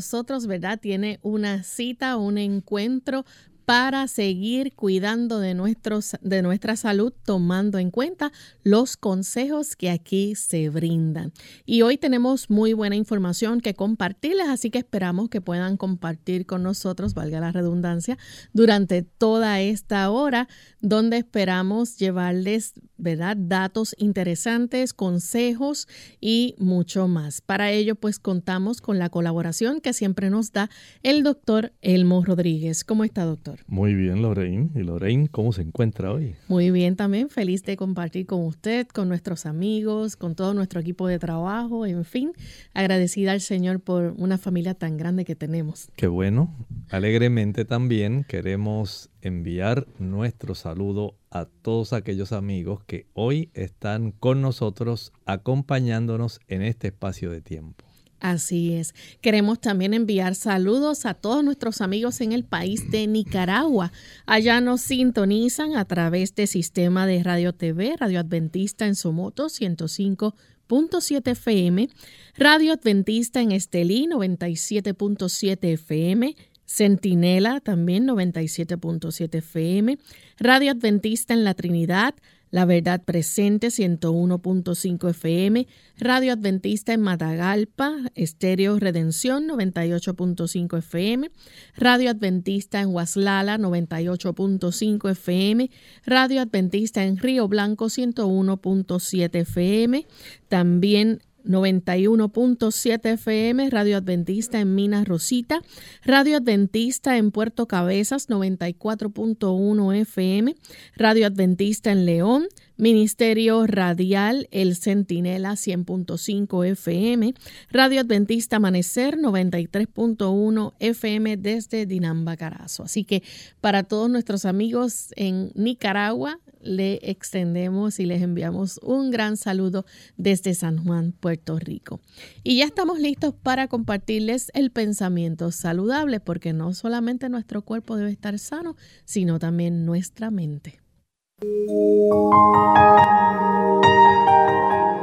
Nosotros, ¿verdad? Tiene una cita, un encuentro para seguir cuidando de, nuestros, de nuestra salud, tomando en cuenta los consejos que aquí se brindan. Y hoy tenemos muy buena información que compartirles, así que esperamos que puedan compartir con nosotros, valga la redundancia, durante toda esta hora, donde esperamos llevarles, ¿verdad?, datos interesantes, consejos y mucho más. Para ello, pues contamos con la colaboración que siempre nos da el doctor Elmo Rodríguez. ¿Cómo está, doctor? Muy bien, Lorraine. ¿Y Lorraine cómo se encuentra hoy? Muy bien también, feliz de compartir con usted, con nuestros amigos, con todo nuestro equipo de trabajo, en fin, agradecida al Señor por una familia tan grande que tenemos. Qué bueno. Alegremente también queremos enviar nuestro saludo a todos aquellos amigos que hoy están con nosotros acompañándonos en este espacio de tiempo. Así es. Queremos también enviar saludos a todos nuestros amigos en el país de Nicaragua. Allá nos sintonizan a través del sistema de Radio TV, Radio Adventista en Somoto 105.7 FM, Radio Adventista en Estelí 97.7 FM, Centinela también 97.7 FM, Radio Adventista en la Trinidad la Verdad Presente 101.5 FM, Radio Adventista en Matagalpa, Estéreo Redención 98.5 FM, Radio Adventista en Huaslala 98.5 FM, Radio Adventista en Río Blanco 101.7 FM, también 91.7 FM, Radio Adventista en Minas Rosita, Radio Adventista en Puerto Cabezas, 94.1 FM, Radio Adventista en León, Ministerio Radial El Centinela 100.5 FM, Radio Adventista Amanecer 93.1 FM desde Dinambacarazo. Así que para todos nuestros amigos en Nicaragua, le extendemos y les enviamos un gran saludo desde San Juan, Puerto Rico. Y ya estamos listos para compartirles el pensamiento saludable, porque no solamente nuestro cuerpo debe estar sano, sino también nuestra mente.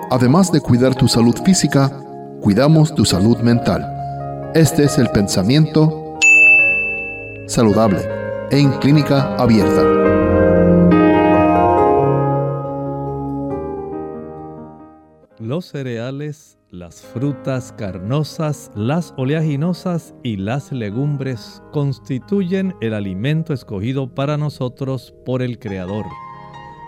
Además de cuidar tu salud física, cuidamos tu salud mental. Este es el pensamiento saludable en clínica abierta. Los cereales, las frutas carnosas, las oleaginosas y las legumbres constituyen el alimento escogido para nosotros por el Creador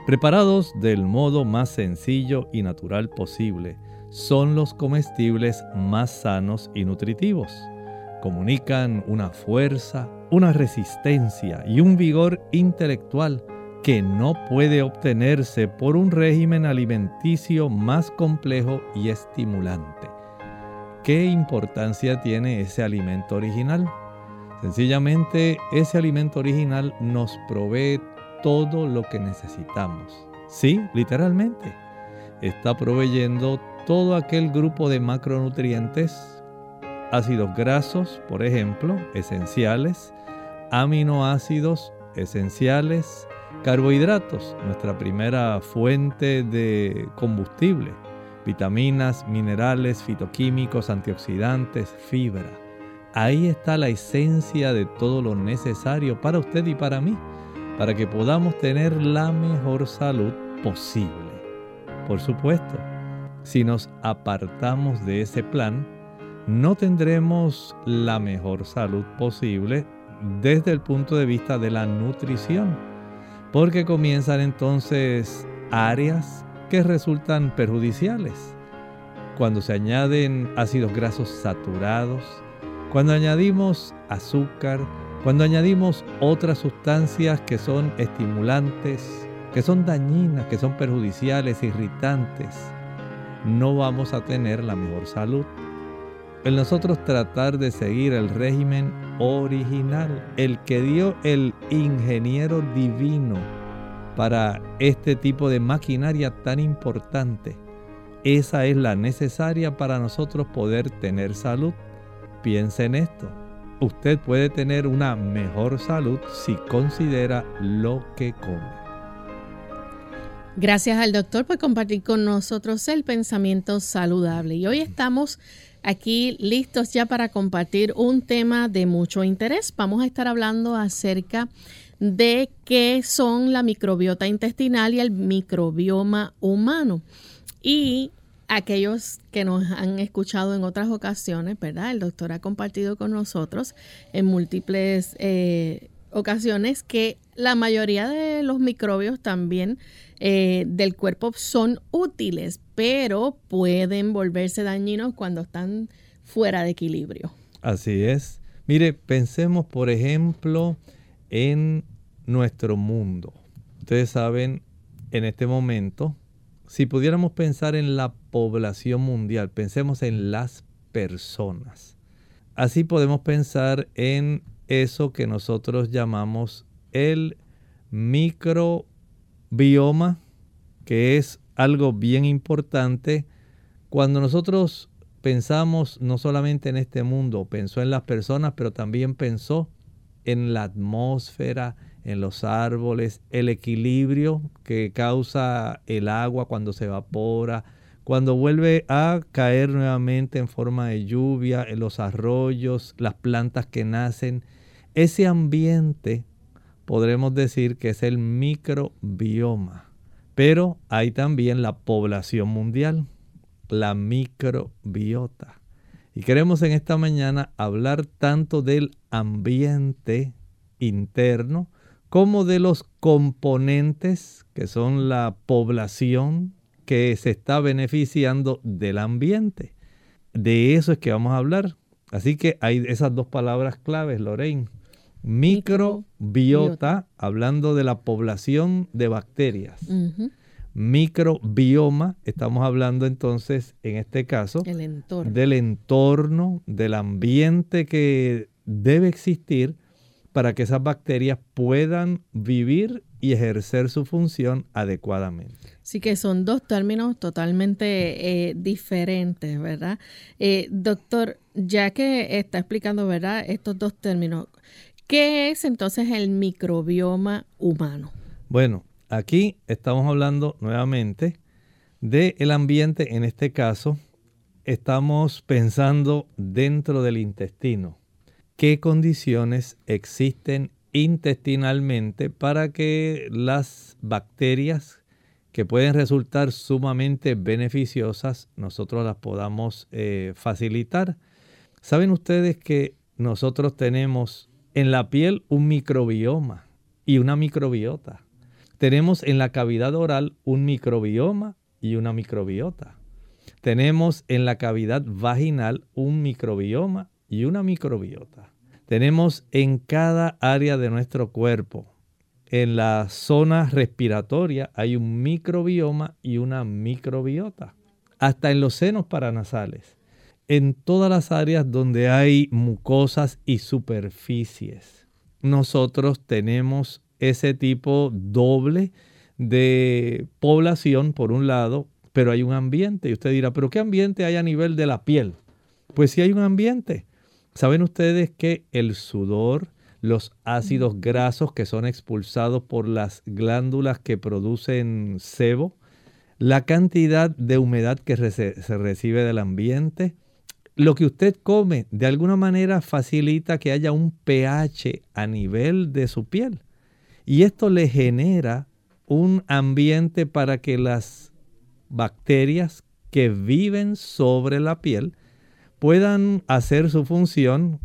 preparados del modo más sencillo y natural posible, son los comestibles más sanos y nutritivos. Comunican una fuerza, una resistencia y un vigor intelectual que no puede obtenerse por un régimen alimenticio más complejo y estimulante. ¿Qué importancia tiene ese alimento original? Sencillamente, ese alimento original nos provee todo lo que necesitamos. Sí, literalmente. Está proveyendo todo aquel grupo de macronutrientes, ácidos grasos, por ejemplo, esenciales, aminoácidos esenciales, carbohidratos, nuestra primera fuente de combustible, vitaminas, minerales, fitoquímicos, antioxidantes, fibra. Ahí está la esencia de todo lo necesario para usted y para mí para que podamos tener la mejor salud posible. Por supuesto, si nos apartamos de ese plan, no tendremos la mejor salud posible desde el punto de vista de la nutrición, porque comienzan entonces áreas que resultan perjudiciales. Cuando se añaden ácidos grasos saturados, cuando añadimos azúcar, cuando añadimos otras sustancias que son estimulantes, que son dañinas, que son perjudiciales, irritantes, no vamos a tener la mejor salud. El nosotros tratar de seguir el régimen original, el que dio el ingeniero divino para este tipo de maquinaria tan importante, esa es la necesaria para nosotros poder tener salud. Piense en esto. Usted puede tener una mejor salud si considera lo que come. Gracias al doctor por compartir con nosotros el pensamiento saludable. Y hoy estamos aquí listos ya para compartir un tema de mucho interés. Vamos a estar hablando acerca de qué son la microbiota intestinal y el microbioma humano. Y aquellos que nos han escuchado en otras ocasiones, ¿verdad? El doctor ha compartido con nosotros en múltiples eh, ocasiones que la mayoría de los microbios también eh, del cuerpo son útiles, pero pueden volverse dañinos cuando están fuera de equilibrio. Así es. Mire, pensemos por ejemplo en nuestro mundo. Ustedes saben, en este momento, si pudiéramos pensar en la población mundial, pensemos en las personas. Así podemos pensar en eso que nosotros llamamos el microbioma, que es algo bien importante. Cuando nosotros pensamos no solamente en este mundo, pensó en las personas, pero también pensó en la atmósfera, en los árboles, el equilibrio que causa el agua cuando se evapora, cuando vuelve a caer nuevamente en forma de lluvia, en los arroyos, las plantas que nacen, ese ambiente podremos decir que es el microbioma. Pero hay también la población mundial, la microbiota. Y queremos en esta mañana hablar tanto del ambiente interno como de los componentes que son la población que se está beneficiando del ambiente. De eso es que vamos a hablar. Así que hay esas dos palabras claves, Lorraine. Microbiota, hablando de la población de bacterias. Microbioma, estamos hablando entonces, en este caso, del entorno, del ambiente que debe existir para que esas bacterias puedan vivir y ejercer su función adecuadamente. Sí que son dos términos totalmente eh, diferentes, ¿verdad? Eh, doctor, ya que está explicando, ¿verdad? Estos dos términos, ¿qué es entonces el microbioma humano? Bueno, aquí estamos hablando nuevamente del ambiente, en este caso, estamos pensando dentro del intestino qué condiciones existen intestinalmente para que las bacterias que pueden resultar sumamente beneficiosas nosotros las podamos eh, facilitar. Saben ustedes que nosotros tenemos en la piel un microbioma y una microbiota. Tenemos en la cavidad oral un microbioma y una microbiota. Tenemos en la cavidad vaginal un microbioma y una microbiota. Tenemos en cada área de nuestro cuerpo, en la zona respiratoria hay un microbioma y una microbiota, hasta en los senos paranasales, en todas las áreas donde hay mucosas y superficies. Nosotros tenemos ese tipo doble de población por un lado, pero hay un ambiente. Y usted dirá, ¿pero qué ambiente hay a nivel de la piel? Pues sí hay un ambiente. ¿Saben ustedes que el sudor, los ácidos grasos que son expulsados por las glándulas que producen sebo, la cantidad de humedad que se recibe del ambiente, lo que usted come de alguna manera facilita que haya un pH a nivel de su piel. Y esto le genera un ambiente para que las bacterias que viven sobre la piel puedan hacer su función,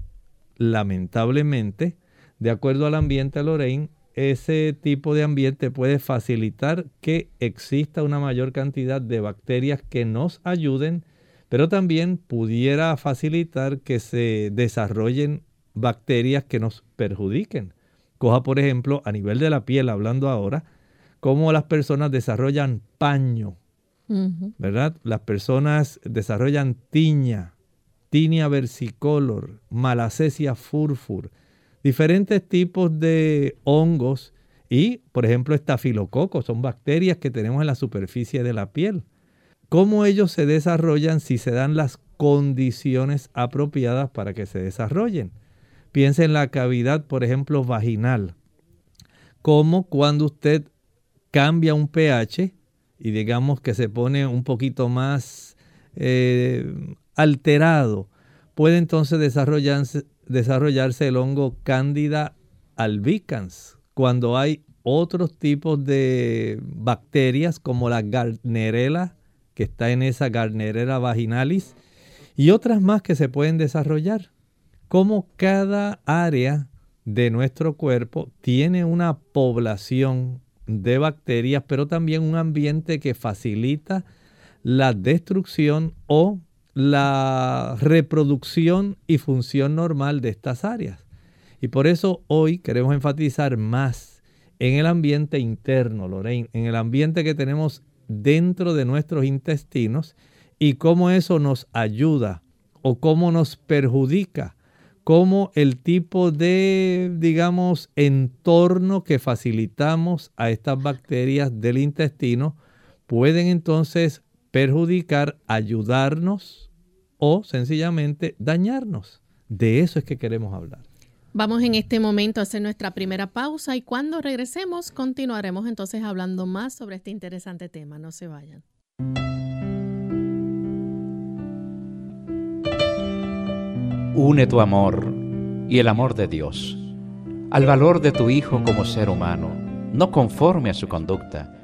lamentablemente, de acuerdo al ambiente Lorraine, ese tipo de ambiente puede facilitar que exista una mayor cantidad de bacterias que nos ayuden, pero también pudiera facilitar que se desarrollen bacterias que nos perjudiquen. Coja, por ejemplo, a nivel de la piel, hablando ahora, cómo las personas desarrollan paño, ¿verdad? Las personas desarrollan tiña, tinia versicolor, malacesia furfur, diferentes tipos de hongos y, por ejemplo, estafilococos, son bacterias que tenemos en la superficie de la piel. ¿Cómo ellos se desarrollan si se dan las condiciones apropiadas para que se desarrollen? Piensa en la cavidad, por ejemplo, vaginal. Como cuando usted cambia un pH y digamos que se pone un poquito más eh, alterado, puede entonces desarrollarse, desarrollarse el hongo Candida albicans cuando hay otros tipos de bacterias como la Gardnerella, que está en esa Gardnerella vaginalis, y otras más que se pueden desarrollar. Como cada área de nuestro cuerpo tiene una población de bacterias, pero también un ambiente que facilita la destrucción o la reproducción y función normal de estas áreas. Y por eso hoy queremos enfatizar más en el ambiente interno, Lorraine, en el ambiente que tenemos dentro de nuestros intestinos y cómo eso nos ayuda o cómo nos perjudica, cómo el tipo de, digamos, entorno que facilitamos a estas bacterias del intestino pueden entonces perjudicar, ayudarnos o sencillamente dañarnos. De eso es que queremos hablar. Vamos en este momento a hacer nuestra primera pausa y cuando regresemos continuaremos entonces hablando más sobre este interesante tema. No se vayan. Une tu amor y el amor de Dios al valor de tu Hijo como ser humano, no conforme a su conducta.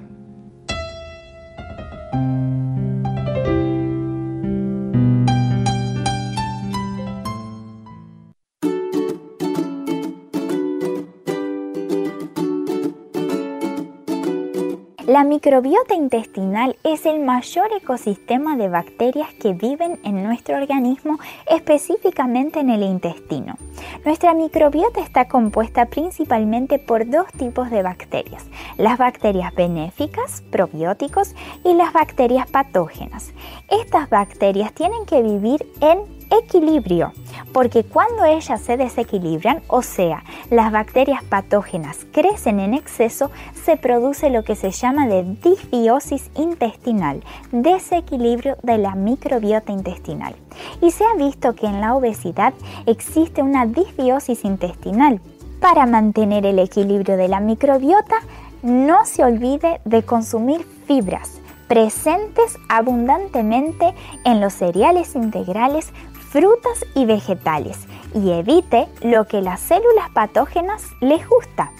La microbiota intestinal es el mayor ecosistema de bacterias que viven en nuestro organismo, específicamente en el intestino. Nuestra microbiota está compuesta principalmente por dos tipos de bacterias, las bacterias benéficas, probióticos, y las bacterias patógenas. Estas bacterias tienen que vivir en equilibrio, porque cuando ellas se desequilibran, o sea, las bacterias patógenas crecen en exceso, se produce lo que se llama de disbiosis intestinal, desequilibrio de la microbiota intestinal. Y se ha visto que en la obesidad existe una disbiosis intestinal. Para mantener el equilibrio de la microbiota, no se olvide de consumir fibras presentes abundantemente en los cereales integrales frutas y vegetales y evite lo que las células patógenas les gusta,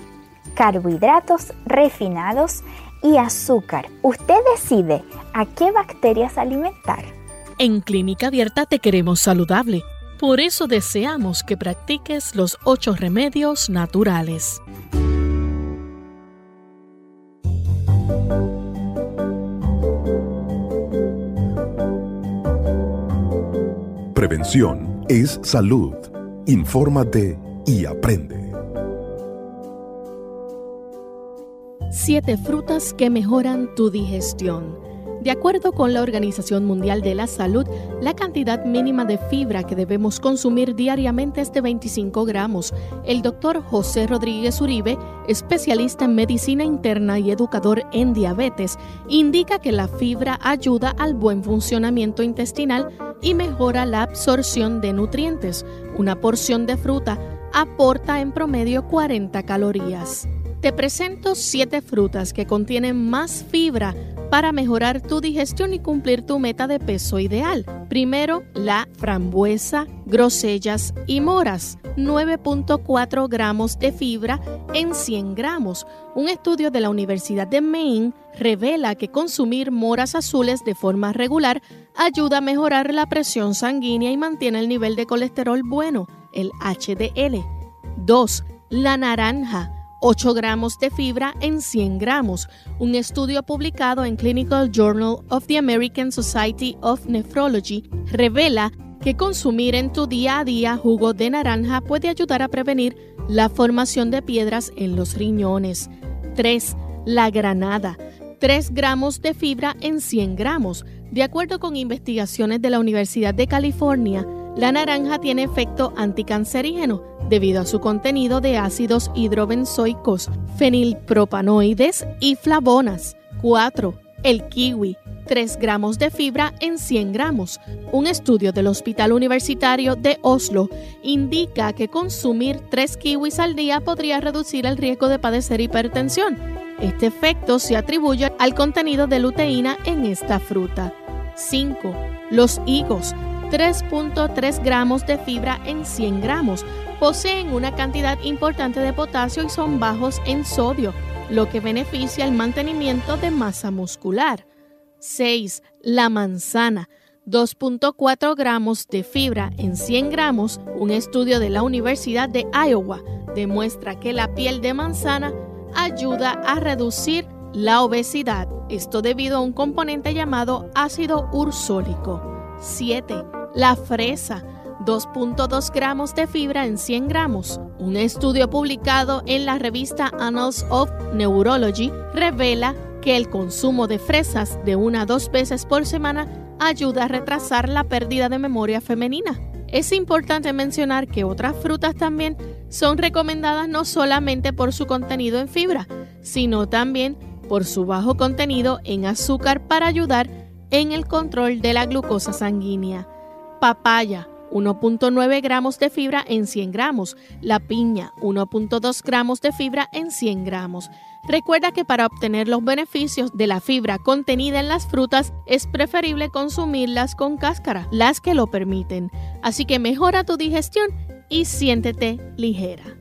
carbohidratos refinados y azúcar. Usted decide a qué bacterias alimentar. En Clínica Abierta te queremos saludable. Por eso deseamos que practiques los ocho remedios naturales. Prevención es salud. Infórmate y aprende. Siete frutas que mejoran tu digestión. De acuerdo con la Organización Mundial de la Salud, la cantidad mínima de fibra que debemos consumir diariamente es de 25 gramos. El doctor José Rodríguez Uribe, especialista en medicina interna y educador en diabetes, indica que la fibra ayuda al buen funcionamiento intestinal y mejora la absorción de nutrientes. Una porción de fruta aporta en promedio 40 calorías. Te presento 7 frutas que contienen más fibra para mejorar tu digestión y cumplir tu meta de peso ideal. Primero, la frambuesa, grosellas y moras, 9.4 gramos de fibra en 100 gramos. Un estudio de la Universidad de Maine revela que consumir moras azules de forma regular ayuda a mejorar la presión sanguínea y mantiene el nivel de colesterol bueno, el HDL. 2. La naranja 8 gramos de fibra en 100 gramos. Un estudio publicado en Clinical Journal of the American Society of Nephrology revela que consumir en tu día a día jugo de naranja puede ayudar a prevenir la formación de piedras en los riñones. 3. La granada. 3 gramos de fibra en 100 gramos. De acuerdo con investigaciones de la Universidad de California, la naranja tiene efecto anticancerígeno debido a su contenido de ácidos hidrobenzoicos, fenilpropanoides y flavonas. 4. El kiwi. 3 gramos de fibra en 100 gramos. Un estudio del Hospital Universitario de Oslo indica que consumir 3 kiwis al día podría reducir el riesgo de padecer hipertensión. Este efecto se atribuye al contenido de luteína en esta fruta. 5. Los higos. 3.3 gramos de fibra en 100 gramos. Poseen una cantidad importante de potasio y son bajos en sodio, lo que beneficia el mantenimiento de masa muscular. 6. La manzana. 2.4 gramos de fibra en 100 gramos, un estudio de la Universidad de Iowa demuestra que la piel de manzana ayuda a reducir la obesidad, esto debido a un componente llamado ácido ursólico. 7 la fresa, 2.2 gramos de fibra en 100 gramos. Un estudio publicado en la revista Annals of Neurology revela que el consumo de fresas de una a dos veces por semana ayuda a retrasar la pérdida de memoria femenina. Es importante mencionar que otras frutas también son recomendadas no solamente por su contenido en fibra, sino también por su bajo contenido en azúcar para ayudar en el control de la glucosa sanguínea papaya, 1.9 gramos de fibra en 100 gramos, la piña, 1.2 gramos de fibra en 100 gramos. Recuerda que para obtener los beneficios de la fibra contenida en las frutas es preferible consumirlas con cáscara, las que lo permiten. Así que mejora tu digestión y siéntete ligera.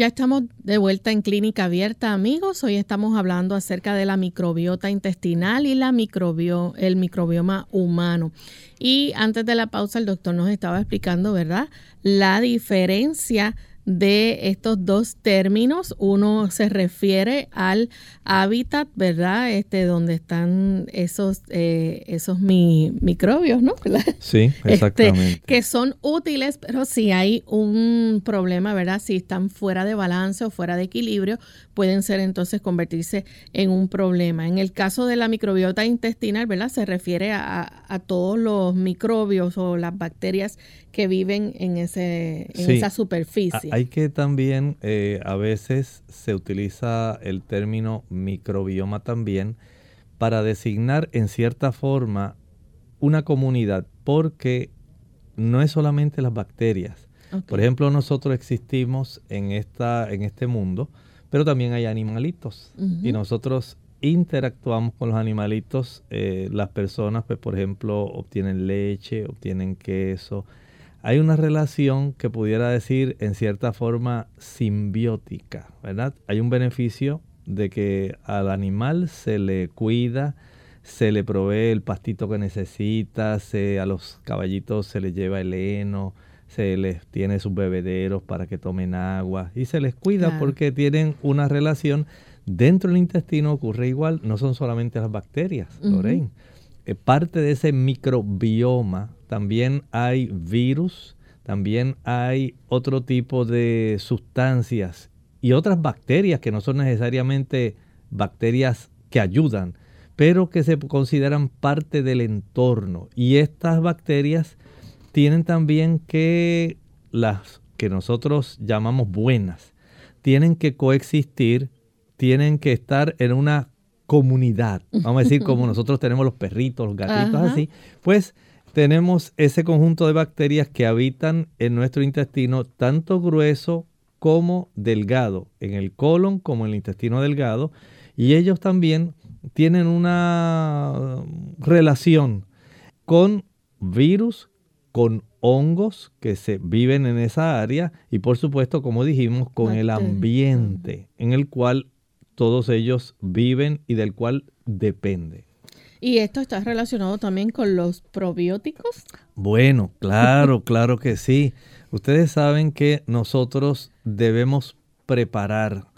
Ya estamos de vuelta en Clínica Abierta, amigos. Hoy estamos hablando acerca de la microbiota intestinal y la microbio, el microbioma humano. Y antes de la pausa, el doctor nos estaba explicando, ¿verdad? La diferencia de estos dos términos. Uno se refiere al hábitat, ¿verdad? Este, donde están esos, eh, esos microbios, ¿no? Sí, este, exactamente. que son útiles, pero si hay un problema, ¿verdad? Si están fuera de balance o fuera de equilibrio, pueden ser entonces convertirse en un problema. En el caso de la microbiota intestinal, ¿verdad? Se refiere a, a todos los microbios o las bacterias que viven en, ese, en esa superficie. Hay que también, eh, a veces se utiliza el término microbioma también para designar en cierta forma una comunidad, porque no es solamente las bacterias. Por ejemplo, nosotros existimos en, esta, en este mundo, pero también hay animalitos y nosotros interactuamos con los animalitos. Eh, las personas, pues, por ejemplo, obtienen leche, obtienen queso, hay una relación que pudiera decir en cierta forma simbiótica, ¿verdad? Hay un beneficio de que al animal se le cuida, se le provee el pastito que necesita, se, a los caballitos se les lleva el heno, se les tiene sus bebederos para que tomen agua y se les cuida porque tienen una relación. Dentro del intestino ocurre igual, no son solamente las bacterias, Lorraine. Eh, parte de ese microbioma también hay virus, también hay otro tipo de sustancias y otras bacterias que no son necesariamente bacterias que ayudan, pero que se consideran parte del entorno. Y estas bacterias tienen también que las que nosotros llamamos buenas, tienen que coexistir, tienen que estar en una comunidad. Vamos a decir como nosotros tenemos los perritos, los gatitos, así. Pues tenemos ese conjunto de bacterias que habitan en nuestro intestino, tanto grueso como delgado, en el colon como en el intestino delgado, y ellos también tienen una relación con virus, con hongos que se viven en esa área y por supuesto, como dijimos, con el ambiente en el cual todos ellos viven y del cual depende. ¿Y esto está relacionado también con los probióticos? Bueno, claro, claro que sí. Ustedes saben que nosotros debemos preparar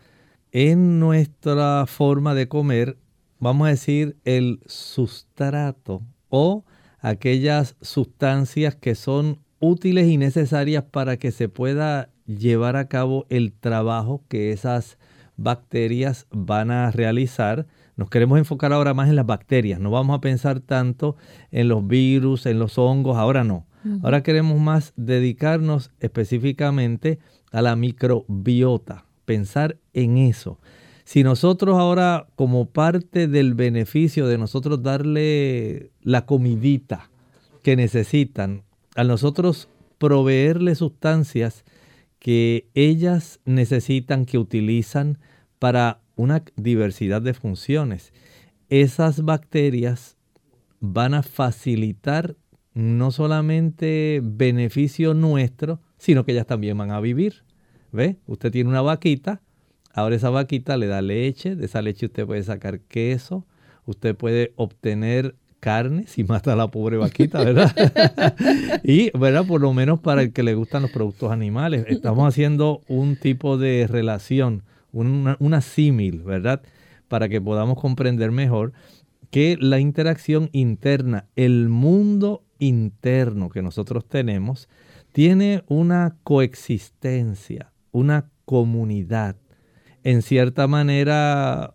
en nuestra forma de comer, vamos a decir, el sustrato o aquellas sustancias que son útiles y necesarias para que se pueda llevar a cabo el trabajo que esas bacterias van a realizar nos queremos enfocar ahora más en las bacterias, no vamos a pensar tanto en los virus, en los hongos, ahora no. Ahora queremos más dedicarnos específicamente a la microbiota, pensar en eso. Si nosotros ahora, como parte del beneficio de nosotros darle la comidita que necesitan, a nosotros proveerle sustancias que ellas necesitan, que utilizan para una diversidad de funciones. Esas bacterias van a facilitar no solamente beneficio nuestro, sino que ellas también van a vivir. ¿Ve? Usted tiene una vaquita, ahora esa vaquita le da leche, de esa leche usted puede sacar queso, usted puede obtener carne si mata a la pobre vaquita, ¿verdad? y, ¿verdad? Por lo menos para el que le gustan los productos animales. Estamos haciendo un tipo de relación una, símil, ¿verdad? Para que podamos comprender mejor que la interacción interna, el mundo interno que nosotros tenemos, tiene una coexistencia, una comunidad, en cierta manera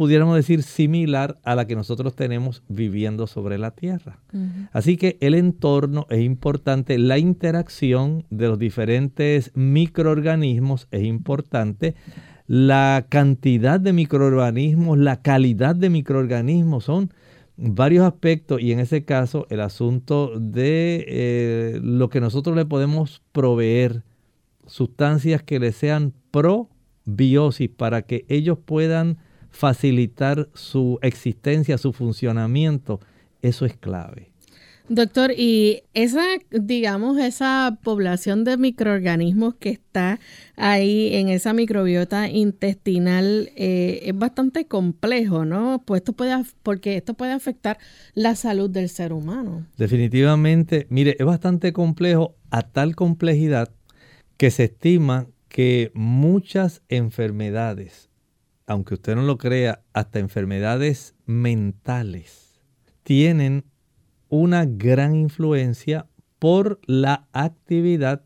pudiéramos decir, similar a la que nosotros tenemos viviendo sobre la Tierra. Así que el entorno es importante, la interacción de los diferentes microorganismos es importante, la cantidad de microorganismos, la calidad de microorganismos son varios aspectos y en ese caso el asunto de eh, lo que nosotros le podemos proveer, sustancias que le sean probiosis para que ellos puedan facilitar su existencia, su funcionamiento, eso es clave. Doctor, y esa, digamos, esa población de microorganismos que está ahí en esa microbiota intestinal eh, es bastante complejo, ¿no? Pues esto puede, porque esto puede afectar la salud del ser humano. Definitivamente, mire, es bastante complejo a tal complejidad que se estima que muchas enfermedades aunque usted no lo crea, hasta enfermedades mentales, tienen una gran influencia por la actividad,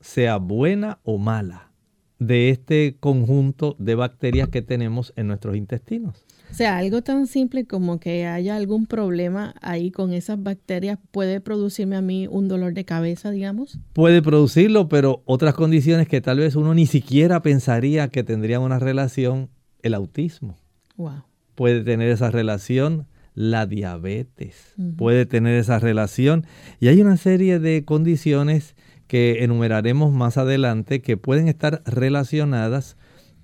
sea buena o mala, de este conjunto de bacterias que tenemos en nuestros intestinos. O sea, algo tan simple como que haya algún problema ahí con esas bacterias puede producirme a mí un dolor de cabeza, digamos. Puede producirlo, pero otras condiciones que tal vez uno ni siquiera pensaría que tendrían una relación el autismo. Puede tener esa relación la diabetes, puede tener esa relación y hay una serie de condiciones que enumeraremos más adelante que pueden estar relacionadas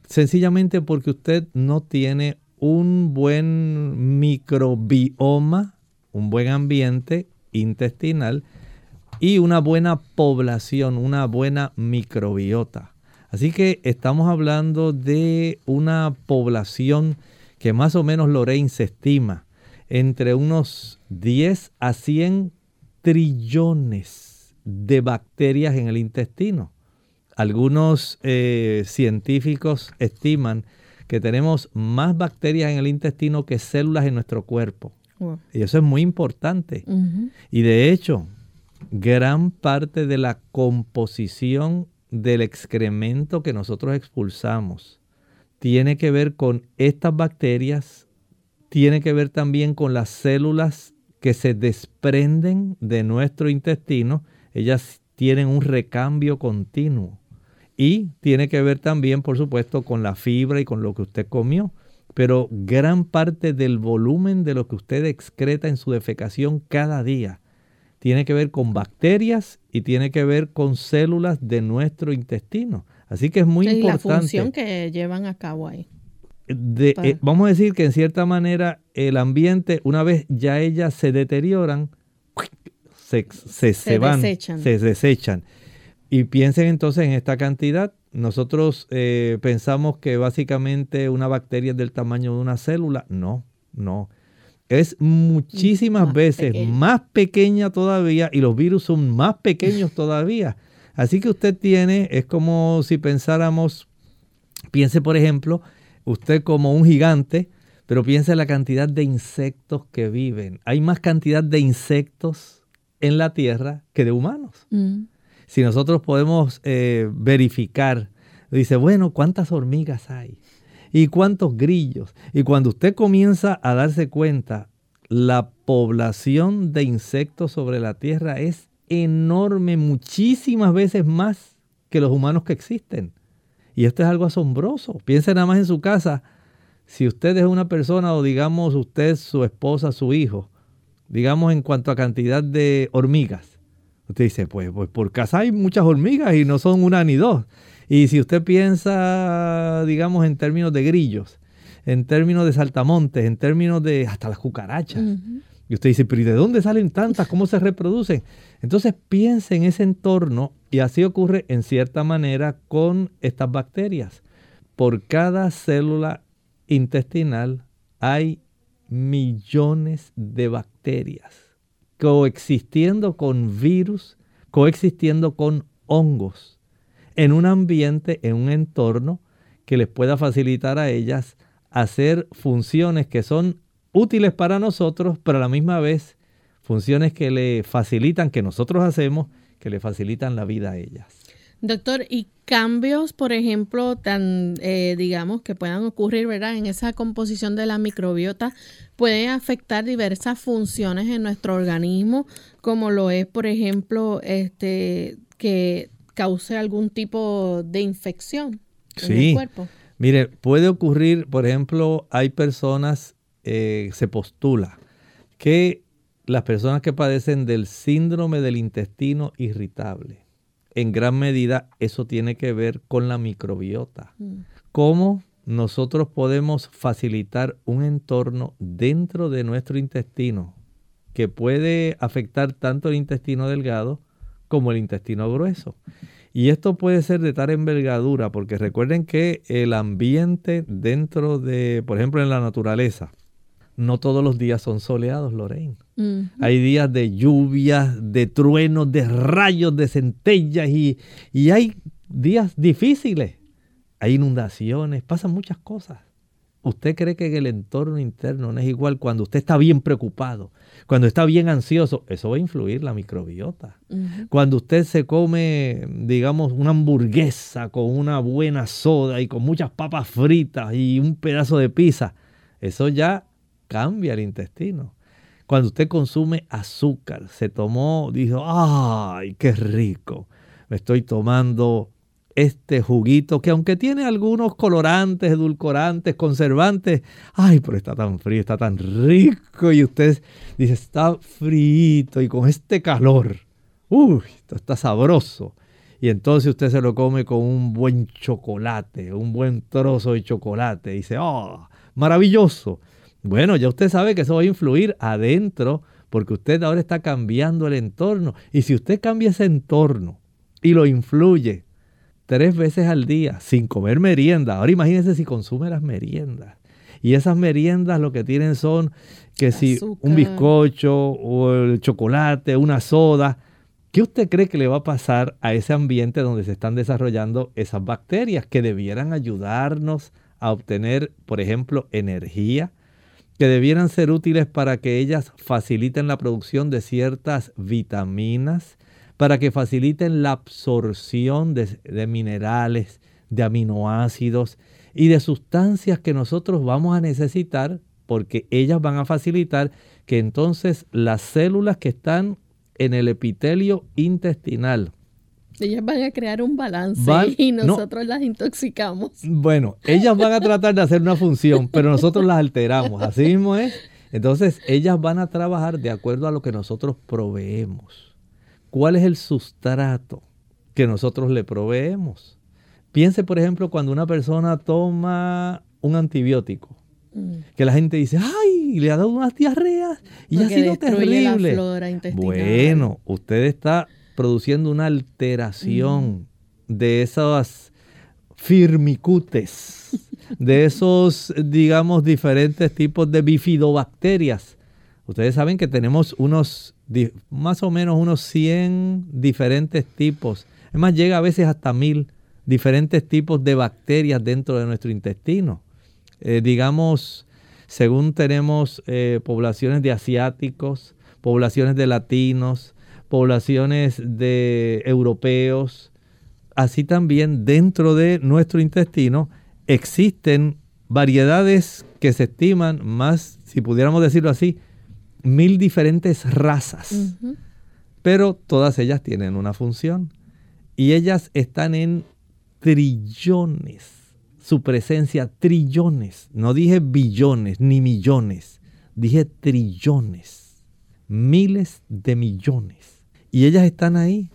sencillamente porque usted no tiene un buen microbioma, un buen ambiente intestinal y una buena población, una buena microbiota. Así que estamos hablando de una población que más o menos Lorraine se estima entre unos 10 a 100 trillones de bacterias en el intestino. Algunos eh, científicos estiman que tenemos más bacterias en el intestino que células en nuestro cuerpo. Y eso es muy importante. Y de hecho, gran parte de la composición del excremento que nosotros expulsamos tiene que ver con estas bacterias, tiene que ver también con las células que se desprenden de nuestro intestino. Ellas tienen un recambio continuo. Y tiene que ver también, por supuesto, con la fibra y con lo que usted comió. Pero gran parte del volumen de lo que usted excreta en su defecación cada día tiene que ver con bacterias y tiene que ver con células de nuestro intestino. Así que es muy importante. la función que llevan a cabo ahí. Eh, vamos a decir que en cierta manera el ambiente, una vez ya ellas se deterioran, se, se, van, se desechan. Y piensen entonces en esta cantidad. Nosotros eh, pensamos que básicamente una bacteria es del tamaño de una célula. No, no es muchísimas veces más pequeña todavía y los virus son más pequeños todavía. Así que usted tiene, es como si pensáramos, piense por ejemplo, usted como un gigante, pero piense en la cantidad de insectos que viven. Hay más cantidad de insectos en la Tierra que de humanos. Mm. Si nosotros podemos eh, verificar, dice, bueno, ¿cuántas hormigas hay? Y cuántos grillos. Y cuando usted comienza a darse cuenta, la población de insectos sobre la Tierra es enorme, muchísimas veces más que los humanos que existen. Y esto es algo asombroso. Piense nada más en su casa. Si usted es una persona o digamos usted, su esposa, su hijo, digamos en cuanto a cantidad de hormigas. Usted dice, pues, pues por casa hay muchas hormigas y no son una ni dos. Y si usted piensa, digamos, en términos de grillos, en términos de saltamontes, en términos de hasta las cucarachas, y usted dice, pero ¿y de dónde salen tantas? ¿Cómo se reproducen? Entonces piense en ese entorno y así ocurre en cierta manera con estas bacterias. Por cada célula intestinal hay millones de bacterias coexistiendo con virus, coexistiendo con hongos en un ambiente, en un entorno que les pueda facilitar a ellas hacer funciones que son útiles para nosotros, pero a la misma vez funciones que le facilitan, que nosotros hacemos, que le facilitan la vida a ellas. Doctor, ¿y cambios, por ejemplo, tan, eh, digamos, que puedan ocurrir, ¿verdad? En esa composición de la microbiota, pueden afectar diversas funciones en nuestro organismo, como lo es, por ejemplo, este, que cause algún tipo de infección en el cuerpo. Mire, puede ocurrir, por ejemplo, hay personas, eh, se postula que las personas que padecen del síndrome del intestino irritable, en gran medida eso tiene que ver con la microbiota. Mm. ¿Cómo nosotros podemos facilitar un entorno dentro de nuestro intestino que puede afectar tanto el intestino delgado como el intestino grueso. Y esto puede ser de tal envergadura, porque recuerden que el ambiente dentro de, por ejemplo, en la naturaleza, no todos los días son soleados, Lorraine. Hay días de lluvias, de truenos, de rayos, de centellas y, y hay días difíciles. Hay inundaciones, pasan muchas cosas. ¿Usted cree que el entorno interno no es igual cuando usted está bien preocupado, cuando está bien ansioso? Eso va a influir la microbiota. Cuando usted se come, digamos, una hamburguesa con una buena soda y con muchas papas fritas y un pedazo de pizza, eso ya cambia el intestino. Cuando usted consume azúcar, se tomó, dijo, ¡ay, qué rico! Me estoy tomando este juguito que aunque tiene algunos colorantes, edulcorantes, conservantes, ay, pero está tan frío, está tan rico y usted dice, está frito y con este calor, uy, esto está sabroso. Y entonces usted se lo come con un buen chocolate, un buen trozo de chocolate y dice, oh, maravilloso. Bueno, ya usted sabe que eso va a influir adentro porque usted ahora está cambiando el entorno. Y si usted cambia ese entorno y lo influye tres veces al día sin comer merienda. Ahora imagínense si consume las meriendas. Y esas meriendas lo que tienen son que si un bizcocho o el chocolate, una soda. ¿Qué usted cree que le va a pasar a ese ambiente donde se están desarrollando esas bacterias que debieran ayudarnos a obtener, por ejemplo, energía, que debieran ser útiles para que ellas faciliten la producción de ciertas vitaminas, para que faciliten la absorción de, de minerales, de aminoácidos y de sustancias que nosotros vamos a necesitar porque ellas van a facilitar que entonces las células que están en el epitelio intestinal, ellas van a crear un balance y nosotros las intoxicamos. Bueno, ellas van a tratar de hacer una función, pero nosotros las alteramos. Así mismo es. Entonces, ellas van a trabajar de acuerdo a lo que nosotros proveemos. ¿Cuál es el sustrato que nosotros le proveemos? Piense, por ejemplo, cuando una persona toma un antibiótico, mm. que la gente dice, ay, le ha dado unas diarreas y ha sido terrible. bueno, usted está produciendo una alteración mm. de esas firmicutes, de esos, digamos, diferentes tipos de bifidobacterias. Ustedes saben que tenemos unos, más o menos unos 100 diferentes tipos. Es más, llega a veces hasta mil diferentes tipos de bacterias dentro de nuestro intestino. Eh, digamos, según tenemos eh, poblaciones de asiáticos, poblaciones de latinos, poblaciones de europeos, así también dentro de nuestro intestino existen variedades que se estiman más, si pudiéramos decirlo así, mil diferentes razas. Pero todas ellas tienen una función y ellas están en trillones. Su presencia, trillones. No dije billones ni millones, dije trillones. Miles de millones. Y ellas están ahí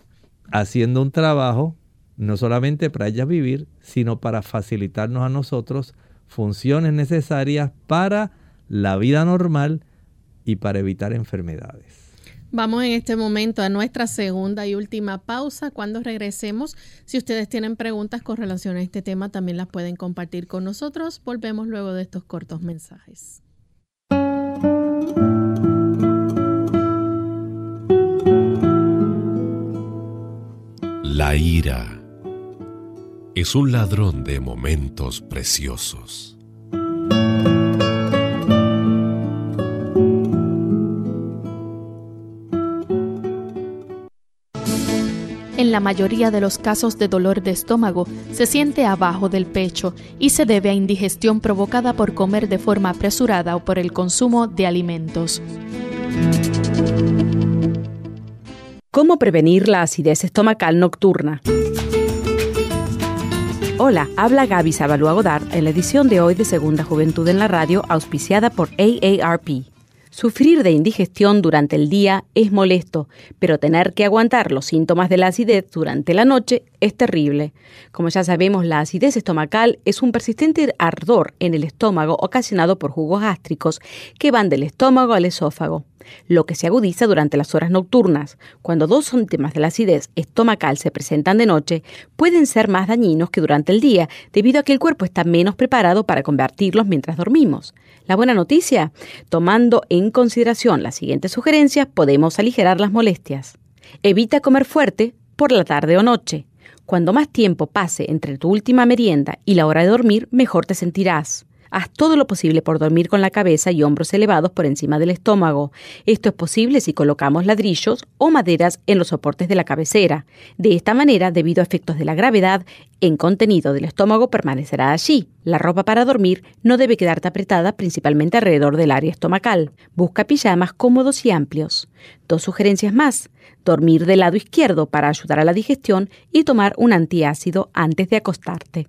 haciendo un trabajo no solamente para ellas vivir, sino para facilitarnos a nosotros funciones necesarias para la vida normal y para evitar enfermedades. Vamos en este momento a nuestra segunda y última pausa. Cuando regresemos, si ustedes tienen preguntas con relación a este tema, también las pueden compartir con nosotros. Volvemos luego de estos cortos mensajes. La ira es un ladrón de momentos preciosos. En la mayoría de los casos de dolor de estómago se siente abajo del pecho y se debe a indigestión provocada por comer de forma apresurada o por el consumo de alimentos. ¿Cómo prevenir la acidez estomacal nocturna? Hola, habla Gaby Sabalua en la edición de hoy de Segunda Juventud en la Radio, auspiciada por AARP. Sufrir de indigestión durante el día es molesto, pero tener que aguantar los síntomas de la acidez durante la noche es terrible. Como ya sabemos, la acidez estomacal es un persistente ardor en el estómago ocasionado por jugos gástricos que van del estómago al esófago lo que se agudiza durante las horas nocturnas. Cuando dos síntomas de la acidez estomacal se presentan de noche, pueden ser más dañinos que durante el día, debido a que el cuerpo está menos preparado para convertirlos mientras dormimos. La buena noticia, tomando en consideración las siguientes sugerencias, podemos aligerar las molestias. Evita comer fuerte por la tarde o noche. Cuando más tiempo pase entre tu última merienda y la hora de dormir, mejor te sentirás. Haz todo lo posible por dormir con la cabeza y hombros elevados por encima del estómago. Esto es posible si colocamos ladrillos o maderas en los soportes de la cabecera. De esta manera, debido a efectos de la gravedad, el contenido del estómago permanecerá allí. La ropa para dormir no debe quedarte apretada principalmente alrededor del área estomacal. Busca pijamas cómodos y amplios. Dos sugerencias más. Dormir del lado izquierdo para ayudar a la digestión y tomar un antiácido antes de acostarte.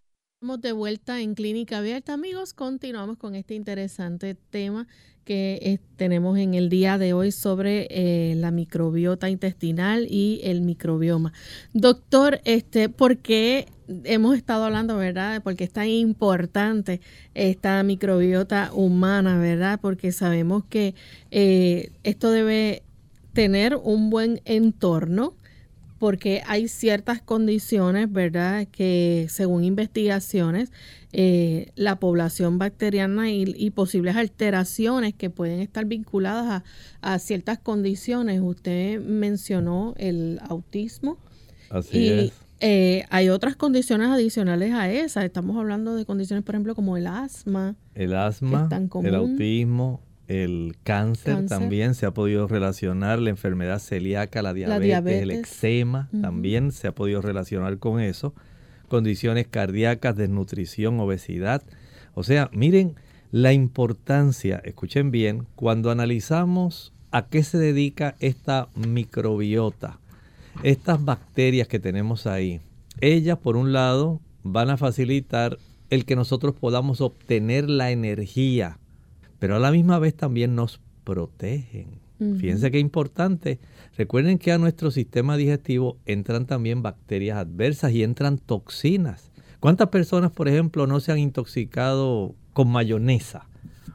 Estamos de vuelta en Clínica Abierta, amigos. Continuamos con este interesante tema que eh, tenemos en el día de hoy sobre eh, la microbiota intestinal y el microbioma. Doctor, este, ¿por qué hemos estado hablando, verdad? Porque es tan importante esta microbiota humana, ¿verdad? Porque sabemos que eh, esto debe tener un buen entorno porque hay ciertas condiciones, ¿verdad?, que según investigaciones, eh, la población bacteriana y, posibles alteraciones que pueden estar vinculadas a, ciertas condiciones. Usted mencionó el autismo. Así y, es. Eh, hay otras condiciones adicionales a esas. Estamos hablando de condiciones, por ejemplo, como el asma. El asma, el autismo, el cáncer, también se ha podido relacionar, la enfermedad celíaca, la diabetes, el eczema, también se ha podido relacionar con eso, condiciones cardíacas, desnutrición, obesidad. O sea, miren la importancia, escuchen bien, cuando analizamos a qué se dedica esta microbiota, estas bacterias que tenemos ahí, ellas por un lado van a facilitar el que nosotros podamos obtener la energía pero a la misma vez también nos protegen. Fíjense qué importante. Recuerden que a nuestro sistema digestivo entran también bacterias adversas y entran toxinas. ¿Cuántas personas, por ejemplo, no se han intoxicado con mayonesa?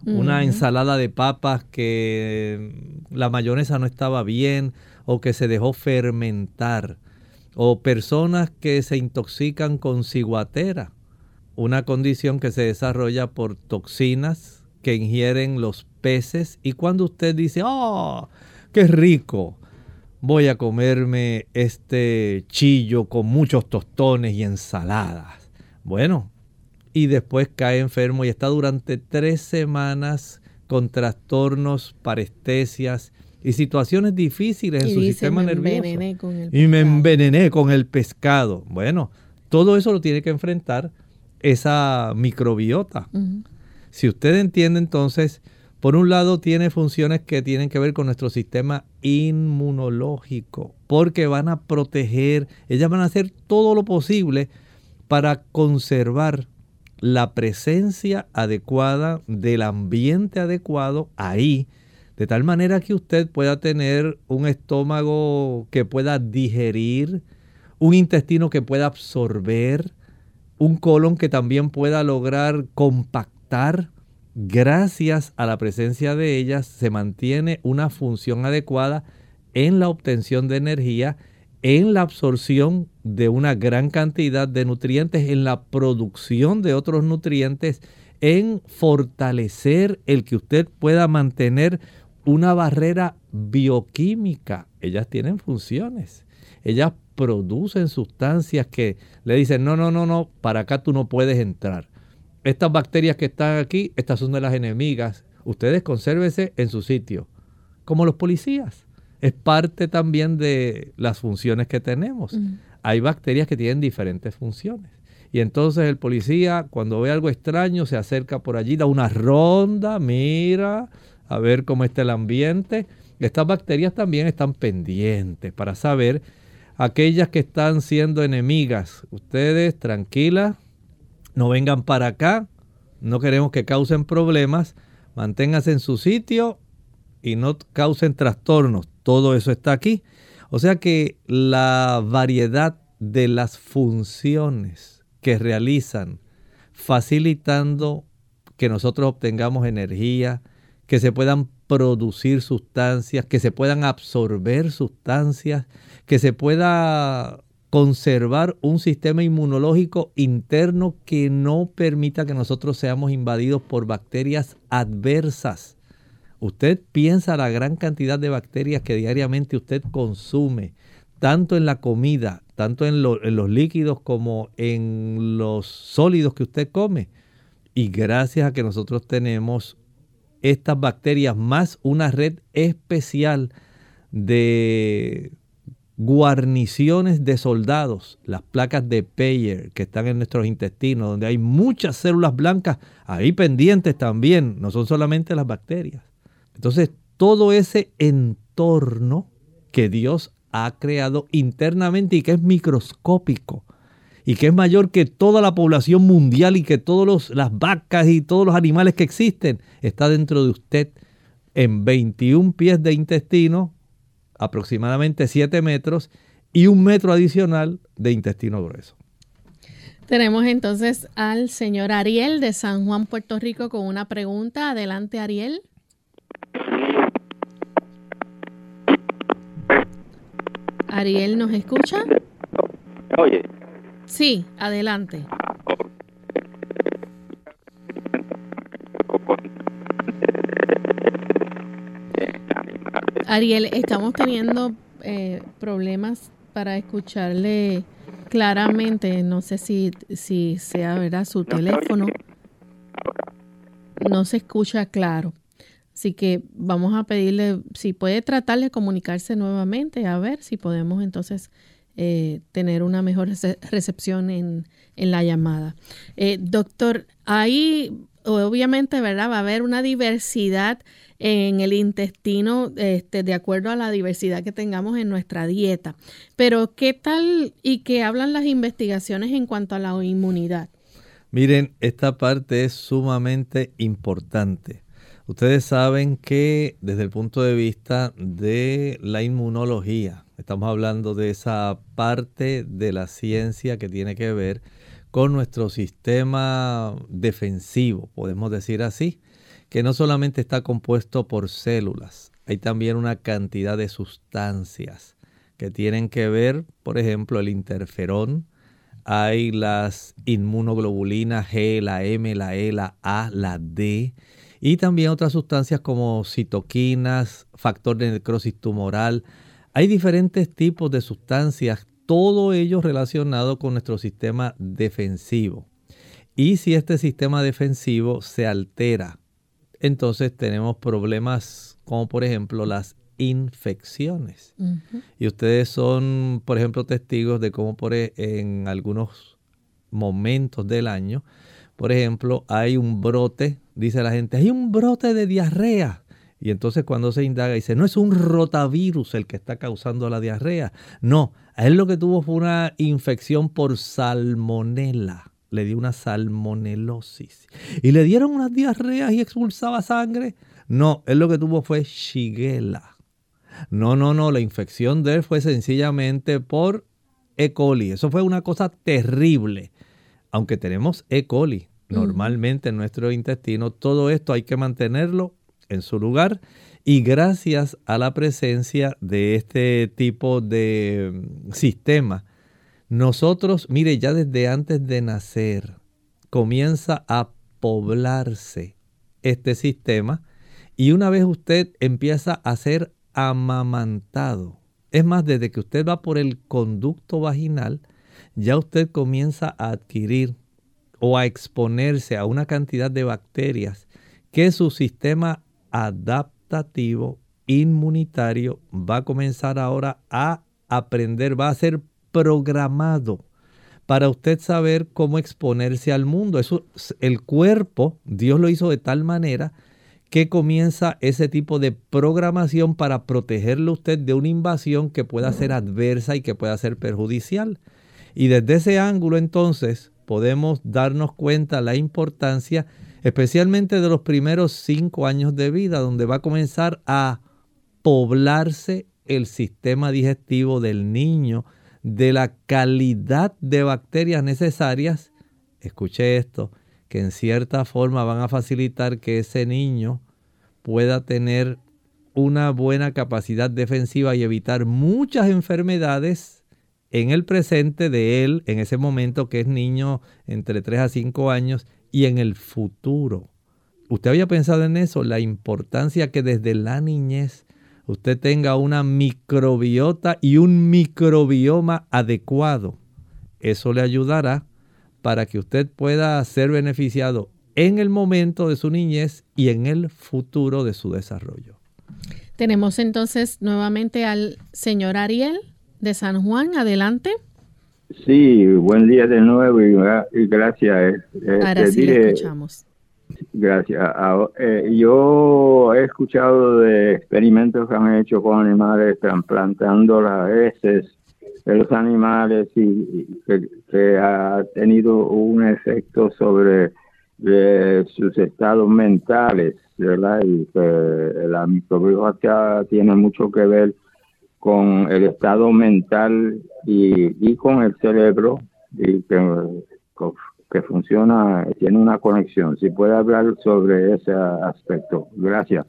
Una ensalada de papas que la mayonesa no estaba bien o que se dejó fermentar. O personas que se intoxican con ciguatera, una condición que se desarrolla por toxinas que ingieren los peces y cuando usted dice, ¡oh, qué rico! Voy a comerme este chillo con muchos tostones y ensaladas. Bueno, y después cae enfermo y está durante tres semanas con trastornos, parestesias y situaciones difíciles en su sistema nervioso. y me envenené con el pescado. Bueno, todo eso lo tiene que enfrentar esa microbiota. Si usted entiende entonces, por un lado tiene funciones que tienen que ver con nuestro sistema inmunológico, porque van a proteger, ellas van a hacer todo lo posible para conservar la presencia adecuada del ambiente adecuado ahí, de tal manera que usted pueda tener un estómago que pueda digerir, un intestino que pueda absorber, un colon que también pueda lograr compactar gracias a la presencia de ellas, se mantiene una función adecuada en la obtención de energía, en la absorción de una gran cantidad de nutrientes, en la producción de otros nutrientes, en fortalecer el que usted pueda mantener una barrera bioquímica. Ellas tienen funciones. Ellas producen sustancias que le dicen, no, no, no, no, para acá tú no puedes entrar estas bacterias que están aquí, estas son de las enemigas. Ustedes consérvese en su sitio, como los policías. Es parte también de las funciones que tenemos. Hay bacterias que tienen diferentes funciones. Y entonces el policía, cuando ve algo extraño, se acerca por allí, da una ronda, mira, a ver cómo está el ambiente. Estas bacterias también están pendientes para saber aquellas que están siendo enemigas. Ustedes tranquilas, no vengan para acá, no queremos que causen problemas, manténganse en su sitio y no causen trastornos. Todo eso está aquí. O sea que la variedad de las funciones que realizan facilitando que nosotros obtengamos energía, que se puedan producir sustancias, que se puedan absorber sustancias, que se pueda conservar un sistema inmunológico interno que no permita que nosotros seamos invadidos por bacterias adversas. Usted piensa la gran cantidad de bacterias que diariamente usted consume, tanto en la comida, tanto en, los líquidos como en los sólidos que usted come. Y gracias a que nosotros tenemos estas bacterias más una red especial de guarniciones de soldados, las placas de Peyer que están en nuestros intestinos, donde hay muchas células blancas ahí pendientes también, no son solamente las bacterias. Entonces, todo ese entorno que Dios ha creado internamente y que es microscópico y que es mayor que toda la población mundial y que todas las vacas y todos los animales que existen, está dentro de usted en 21 pies de intestino, aproximadamente 7 metros, y un metro adicional de intestino grueso. Tenemos entonces al señor Ariel de San Juan, Puerto Rico, con una pregunta. Adelante, Ariel. Ariel, ¿nos escucha? Oye. Sí, adelante. Ariel, estamos teniendo eh, problemas para escucharle claramente. No sé si, si sea ¿verdad? su teléfono. No se escucha claro. Así que vamos a pedirle si puede tratar de comunicarse nuevamente, a ver si podemos entonces eh, tener una mejor recepción en, en la llamada. Eh, doctor, ahí obviamente, ¿verdad? Va a haber una diversidad en el intestino este, de acuerdo a la diversidad que tengamos en nuestra dieta. Pero, ¿qué tal y qué hablan las investigaciones en cuanto a la inmunidad? Miren, esta parte es sumamente importante. Ustedes saben que desde el punto de vista de la inmunología, estamos hablando de esa parte de la ciencia que tiene que ver con nuestro sistema defensivo, podemos decir así, que no solamente está compuesto por células, hay también una cantidad de sustancias que tienen que ver, por ejemplo, el interferón, hay las inmunoglobulinas G, la M, la E, la A, la D, y también otras sustancias como citoquinas, factor de necrosis tumoral. Hay diferentes tipos de sustancias, todo ello relacionado con nuestro sistema defensivo. Y si este sistema defensivo se altera, entonces tenemos problemas como por ejemplo las infecciones. Y ustedes son, por ejemplo, testigos de cómo por, e, en algunos momentos del año, por ejemplo, hay un brote, dice la gente, hay un brote de diarrea. Y entonces cuando se indaga dice, no es un rotavirus el que está causando la diarrea. No, a él lo que tuvo fue una infección por salmonela le dio una salmonelosis. Y le dieron unas diarreas y expulsaba sangre. No, él lo que tuvo fue shigella. No, no, no, la infección de él fue sencillamente por E. coli. Eso fue una cosa terrible. Aunque tenemos E. coli normalmente en nuestro intestino, todo esto hay que mantenerlo en su lugar. Y gracias a la presencia de este tipo de mm, sistema, nosotros, mire, ya desde antes de nacer comienza a poblarse este sistema y una vez usted empieza a ser amamantado, es más, desde que usted va por el conducto vaginal, ya usted comienza a adquirir o a exponerse a una cantidad de bacterias que su sistema adaptativo inmunitario va a comenzar ahora a aprender, va a ser programado para usted saber cómo exponerse al mundo. Eso, el cuerpo, Dios lo hizo de tal manera que comienza ese tipo de programación para protegerle usted de una invasión que pueda ser adversa y que pueda ser perjudicial. Y desde ese ángulo entonces podemos darnos cuenta la importancia, especialmente de los primeros cinco años de vida, donde va a comenzar a poblarse el sistema digestivo del niño de la calidad de bacterias necesarias, escuche esto, que en cierta forma van a facilitar que ese niño pueda tener una buena capacidad defensiva y evitar muchas enfermedades en el presente de él, en ese momento que es niño entre 3 a 5 años, y en el futuro. ¿Usted había pensado en eso? La importancia que desde la niñez usted tenga una microbiota y un microbioma adecuado. Eso le ayudará para que usted pueda ser beneficiado en el momento de su niñez y en el futuro de su desarrollo. Tenemos entonces nuevamente al señor Ariel de San Juan. Adelante. Sí, buen día de nuevo y, gracias. Ahora este, sí le escuchamos. Gracias. Eh, yo he escuchado de experimentos que han hecho con animales trasplantando las heces de los animales y, que, ha tenido un efecto sobre eh, sus estados mentales, ¿verdad? Y que la microbiota tiene mucho que ver con el estado mental y, y con el cerebro y que, que funciona, tiene una conexión. Si puede hablar sobre ese aspecto. Gracias.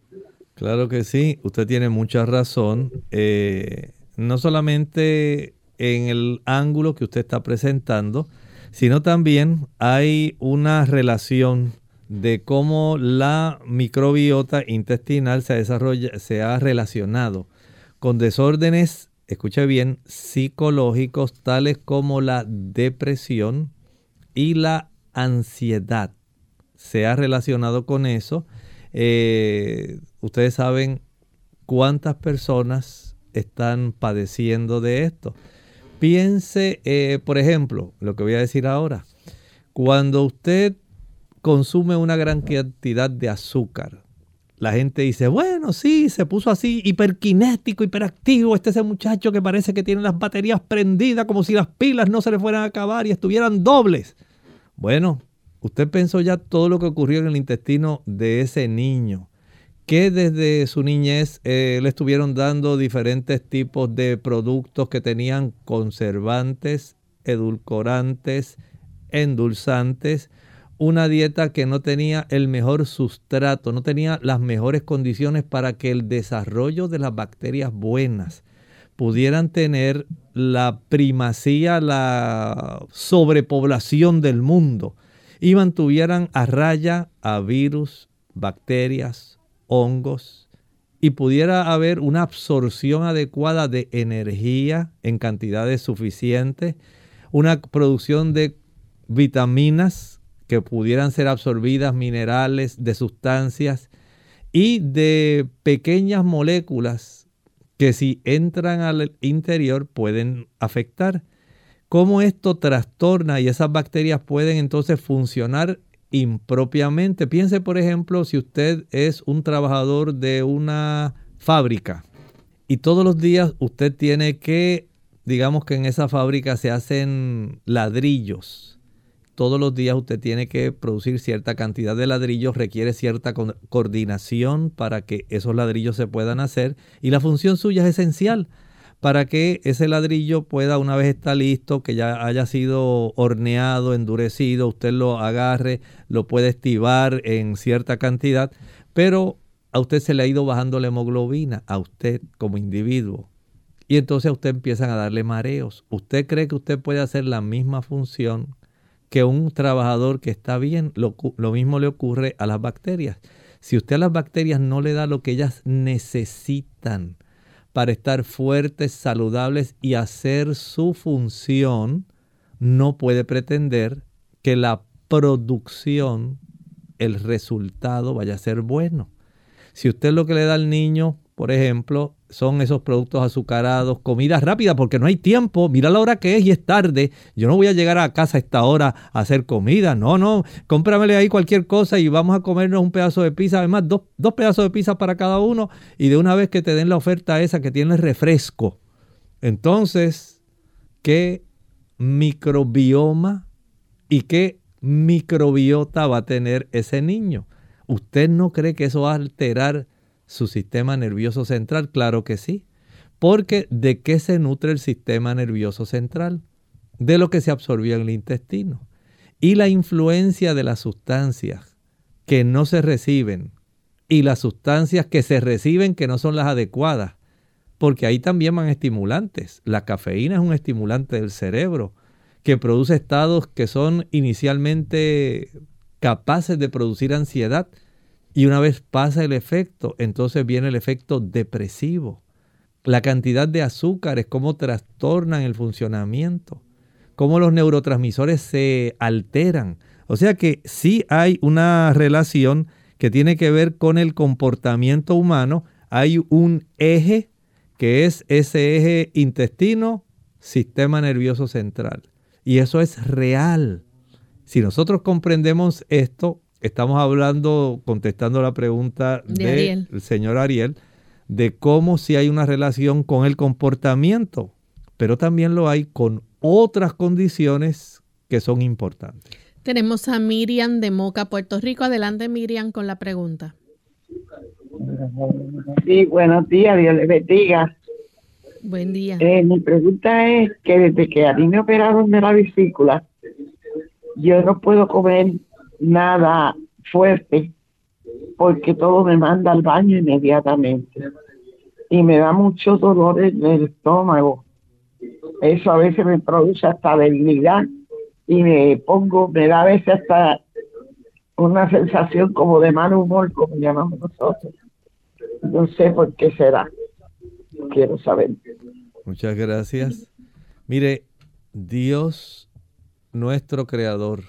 Claro que sí, usted tiene mucha razón. Eh, no solamente en el ángulo que usted está presentando, sino también hay una relación de cómo la microbiota intestinal se desarrolla, se ha relacionado con desórdenes, escuche bien, psicológicos tales como la depresión y la ansiedad. Se ha relacionado con eso. Eh, ustedes saben cuántas personas están padeciendo de esto. Piense, eh, por ejemplo, lo que voy a decir ahora. Cuando usted consume una gran cantidad de azúcar, la gente dice, bueno, sí, se puso así hiperkinético, hiperactivo, este es el muchacho que parece que tiene las baterías prendidas como si las pilas no se le fueran a acabar y estuvieran dobles. Bueno, usted pensó ya todo lo que ocurrió en el intestino de ese niño, que desde su niñez eh, le estuvieron dando diferentes tipos de productos que tenían conservantes, edulcorantes, endulzantes, una dieta que no tenía el mejor sustrato, no tenía las mejores condiciones para que el desarrollo de las bacterias buenas pudieran tener la primacía, la sobrepoblación del mundo y mantuvieran a raya a virus, bacterias, hongos y pudiera haber una absorción adecuada de energía en cantidades suficientes, una producción de vitaminas que pudieran ser absorbidas, minerales, de sustancias y de pequeñas moléculas que si entran al interior pueden afectar. ¿Cómo esto trastorna y esas bacterias pueden entonces funcionar impropiamente? Piense, por ejemplo, si usted es un trabajador de una fábrica y todos los días usted tiene que, digamos que en esa fábrica se hacen ladrillos todos los días usted tiene que producir cierta cantidad de ladrillos, requiere cierta coordinación para que esos ladrillos se puedan hacer y la función suya es esencial para que ese ladrillo pueda, una vez está listo, que ya haya sido horneado, endurecido, usted lo agarre, lo puede estivar en cierta cantidad, pero a usted se le ha ido bajando la hemoglobina, a usted como individuo. Y entonces a usted empiezan a darle mareos. ¿Usted cree que usted puede hacer la misma función que un trabajador que está bien, lo, mismo le ocurre a las bacterias. Si usted a las bacterias no le da lo que ellas necesitan para estar fuertes, saludables y hacer su función, no puede pretender que la producción, el resultado vaya a ser bueno. Si usted lo que le da al niño, por ejemplo, son esos productos azucarados, comida rápida, porque no hay tiempo. Mira la hora que es y es tarde. Yo no voy a llegar a casa a esta hora a hacer comida. No, no. Cómpramele ahí cualquier cosa y vamos a comernos un pedazo de pizza. Además, dos, dos pedazos de pizza para cada uno. Y de una vez que te den la oferta esa que tiene refresco. Entonces, ¿qué microbioma y qué microbiota va a tener ese niño? ¿Usted no cree que eso va a alterar su sistema nervioso central? Claro que sí. Porque ¿de qué se nutre el sistema nervioso central? De lo que se absorbió en el intestino. Y la influencia de las sustancias que no se reciben y las sustancias que se reciben que no son las adecuadas. Porque ahí también van estimulantes. La cafeína es un estimulante del cerebro que produce estados que son inicialmente capaces de producir ansiedad y una vez pasa el efecto, entonces viene el efecto depresivo. La cantidad de azúcares, cómo trastornan el funcionamiento, cómo los neurotransmisores se alteran. O sea que sí hay una relación que tiene que ver con el comportamiento humano. Hay un eje que es ese eje intestino, sistema nervioso central. Y eso es real. Si nosotros comprendemos esto, estamos hablando, contestando la pregunta del señor Ariel, de cómo si hay una relación con el comportamiento, pero también lo hay con otras condiciones que son importantes. Tenemos a Miriam de Moca, Puerto Rico. Adelante, Miriam, con la pregunta. Sí, buenos días, Dios le bendiga. Buen día. Eh, mi pregunta es que desde que a mí me operaron de la vesícula, yo no puedo comer nada fuerte porque todo me manda al baño inmediatamente y me da mucho dolor en el estómago. Eso a veces me produce hasta debilidad y me pongo, me da a veces hasta una sensación como de mal humor, como llamamos nosotros. No sé por qué será. Quiero saber. Muchas gracias. Mire, Dios, nuestro creador,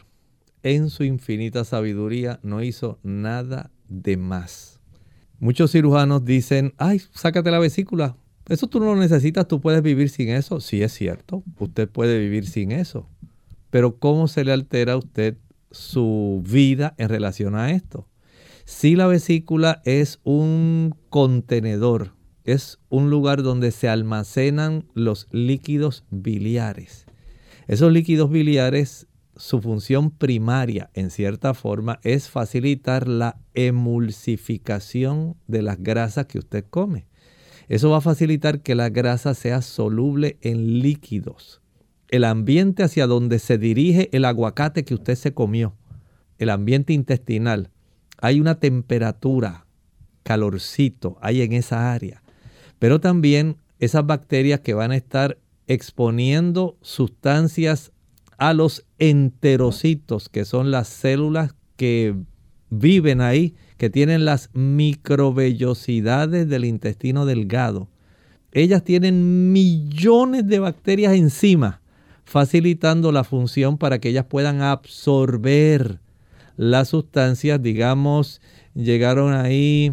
en su infinita sabiduría, no hizo nada de más. Muchos cirujanos dicen, ay, sácate la vesícula. Eso tú no lo necesitas, tú puedes vivir sin eso. Sí es cierto, usted puede vivir sin eso. Pero ¿cómo se le altera a usted su vida en relación a esto? Si la vesícula es un contenedor, es un lugar donde se almacenan los líquidos biliares. Esos líquidos biliares su función primaria, en cierta forma, es facilitar la emulsificación de las grasas que usted come. Eso va a facilitar que la grasa sea soluble en líquidos. El ambiente hacia donde se dirige el aguacate que usted se comió, el ambiente intestinal, hay una temperatura, calorcito, hay en esa área. Pero también esas bacterias que van a estar exponiendo sustancias a los enterocitos, que son las células que viven ahí, que tienen las microvellosidades del intestino delgado. Ellas tienen millones de bacterias encima, facilitando la función para que ellas puedan absorber las sustancias, digamos, llegaron ahí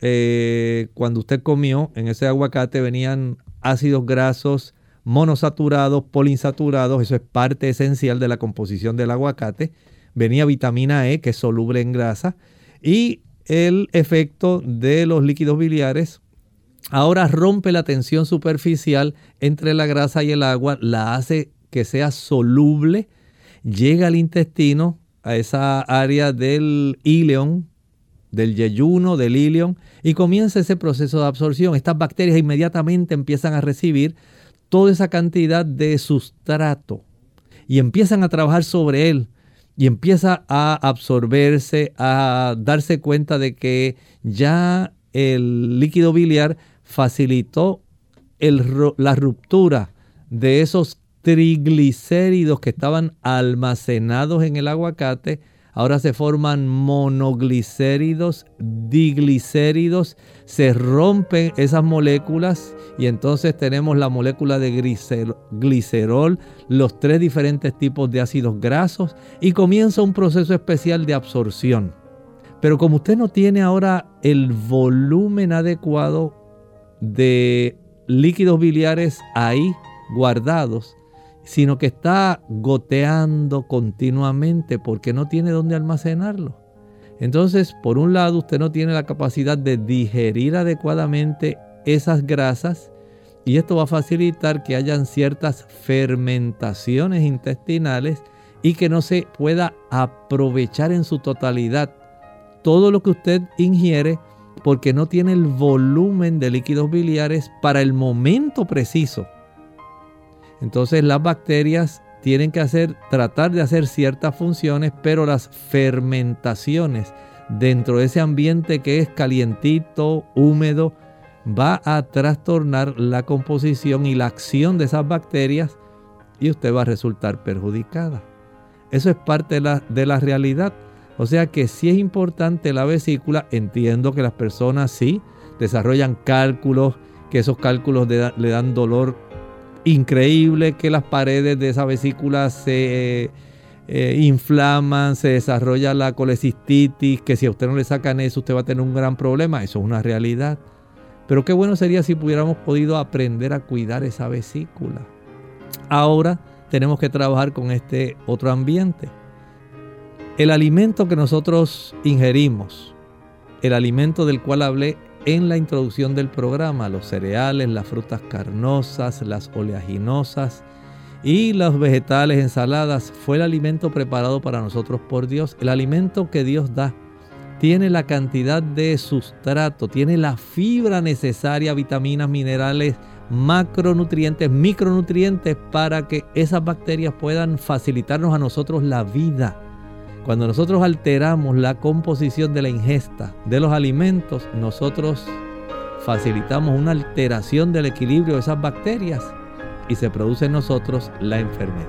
eh, cuando usted comió, en ese aguacate venían ácidos grasos, monosaturados, poliinsaturados, eso es parte esencial de la composición del aguacate. Venía vitamina E, que es soluble en grasa, y el efecto de los líquidos biliares ahora rompe la tensión superficial entre la grasa y el agua, la hace que sea soluble, llega al intestino, a esa área del ileón, del yeyuno, del ileón, y comienza ese proceso de absorción. Estas bacterias inmediatamente empiezan a recibir toda esa cantidad de sustrato y empiezan a trabajar sobre él y empieza a absorberse, a darse cuenta de que ya el líquido biliar facilitó la ruptura de esos triglicéridos que estaban almacenados en el aguacate Ahora se forman monoglicéridos, diglicéridos, se rompen esas moléculas y entonces tenemos la molécula de glicerol, los tres diferentes tipos de ácidos grasos y comienza un proceso especial de absorción. Pero como usted no tiene ahora el volumen adecuado de líquidos biliares ahí guardados, sino que está goteando continuamente porque no tiene dónde almacenarlo. Entonces, por un lado, usted no tiene la capacidad de digerir adecuadamente esas grasas y esto va a facilitar que hayan ciertas fermentaciones intestinales y que no se pueda aprovechar en su totalidad todo lo que usted ingiere porque no tiene el volumen de líquidos biliares para el momento preciso entonces las bacterias tienen que hacer, tratar de hacer ciertas funciones, pero las fermentaciones dentro de ese ambiente que es calientito, húmedo, va a trastornar la composición y la acción de esas bacterias y usted va a resultar perjudicada. Eso es parte de la, de la realidad. O sea que si es importante la vesícula, entiendo que las personas sí desarrollan cálculos, que esos cálculos le dan dolor increíble que las paredes de esa vesícula se eh, inflaman, se desarrolla la colecistitis, que si a usted no le sacan eso usted va a tener un gran problema, eso es una realidad. Pero qué bueno sería si pudiéramos podido aprender a cuidar esa vesícula. Ahora tenemos que trabajar con este otro ambiente. El alimento que nosotros ingerimos, el alimento del cual hablé en la introducción del programa, los cereales, las frutas carnosas, las oleaginosas y los vegetales, ensaladas, fue el alimento preparado para nosotros por Dios, el alimento que Dios da. Tiene la cantidad de sustrato, tiene la fibra necesaria, vitaminas, minerales, macronutrientes, micronutrientes para que esas bacterias puedan facilitarnos a nosotros la vida. Cuando nosotros alteramos la composición de la ingesta de los alimentos, nosotros facilitamos una alteración del equilibrio de esas bacterias y se produce en nosotros la enfermedad.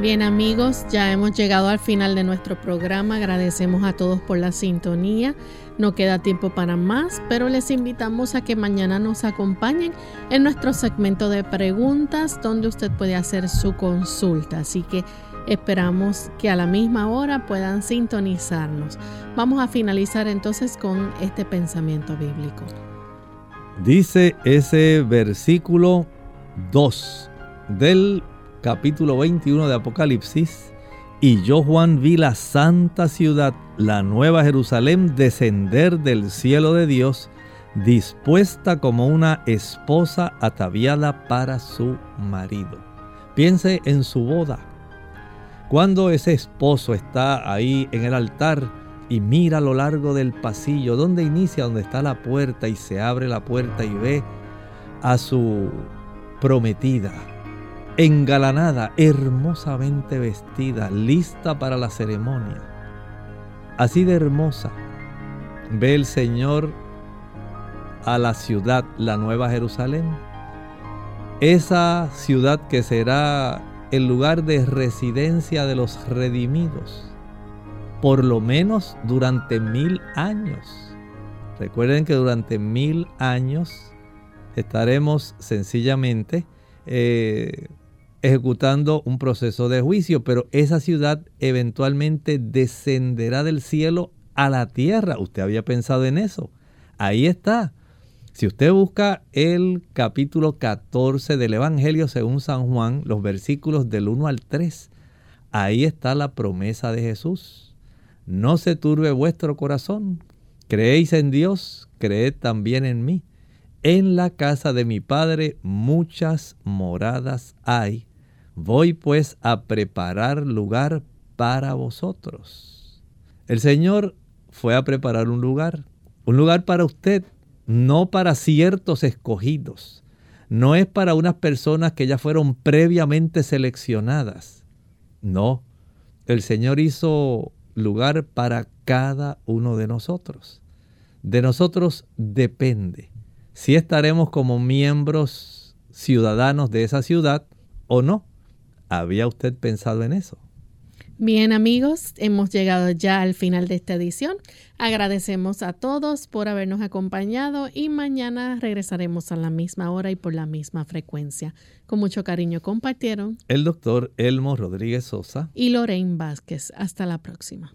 Bien amigos, ya hemos llegado al final de nuestro programa. Agradecemos a todos por la sintonía. No queda tiempo para más, pero les invitamos a que mañana nos acompañen en nuestro segmento de preguntas donde usted puede hacer su consulta. Así que esperamos que a la misma hora puedan sintonizarnos. Vamos a finalizar entonces con este pensamiento bíblico. Dice ese versículo 2 del capítulo 21 de Apocalipsis, y yo Juan vi la santa ciudad, la nueva Jerusalén, descender del cielo de Dios, dispuesta como una esposa ataviada para su marido. Piense en su boda. Cuando ese esposo está ahí en el altar y mira a lo largo del pasillo, donde inicia, donde está la puerta y se abre la puerta y ve a su prometida, engalanada, hermosamente vestida, lista para la ceremonia. Así de hermosa ve el Señor a la ciudad, la Nueva Jerusalén. Esa ciudad que será el lugar de residencia de los redimidos, por lo menos durante mil años. Recuerden que durante mil años estaremos sencillamente eh, ejecutando un proceso de juicio, pero esa ciudad eventualmente descenderá del cielo a la tierra. ¿Usted había pensado en eso? Ahí está. Si usted busca el capítulo 14 del Evangelio según San Juan, los versículos del 1 al 3, ahí está la promesa de Jesús. No se turbe vuestro corazón. Creéis en Dios, creed también en mí. En la casa de mi Padre muchas moradas hay. Voy pues a preparar lugar para vosotros. El Señor fue a preparar un lugar, un lugar para usted, no para ciertos escogidos. No es para unas personas que ya fueron previamente seleccionadas. No, el Señor hizo lugar para cada uno de nosotros. De nosotros depende si estaremos como miembros ciudadanos de esa ciudad o no. ¿Había usted pensado en eso? Bien amigos, hemos llegado ya al final de esta edición. Agradecemos a todos por habernos acompañado y mañana regresaremos a la misma hora y por la misma frecuencia. Con mucho cariño compartieron el doctor Elmo Rodríguez Sosa y Lorraine Vázquez. Hasta la próxima.